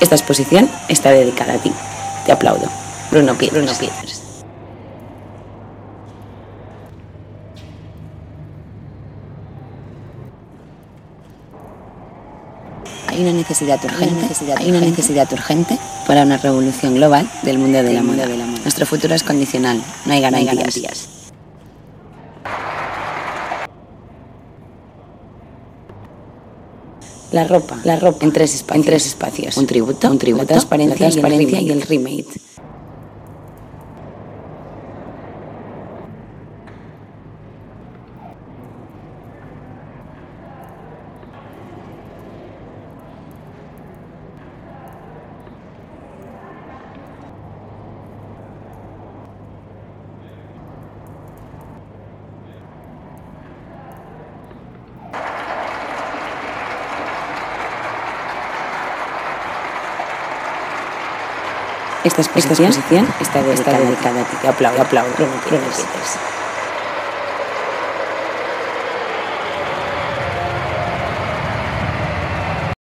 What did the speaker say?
Esta exposición está dedicada a ti. Te aplaudo. Bruno Pieters. Hay una necesidad urgente, hay una necesidad urgente para una revolución global del mundo de la moda. Nuestro futuro es condicional, no hay garantías. La ropa, la ropa en tres espacios, en tres espacios. un tributo, un tributo, la transparencia, la transparencia y el remake. Esta exposición, está dedicada, a ti. Aplaudo, aplaudo.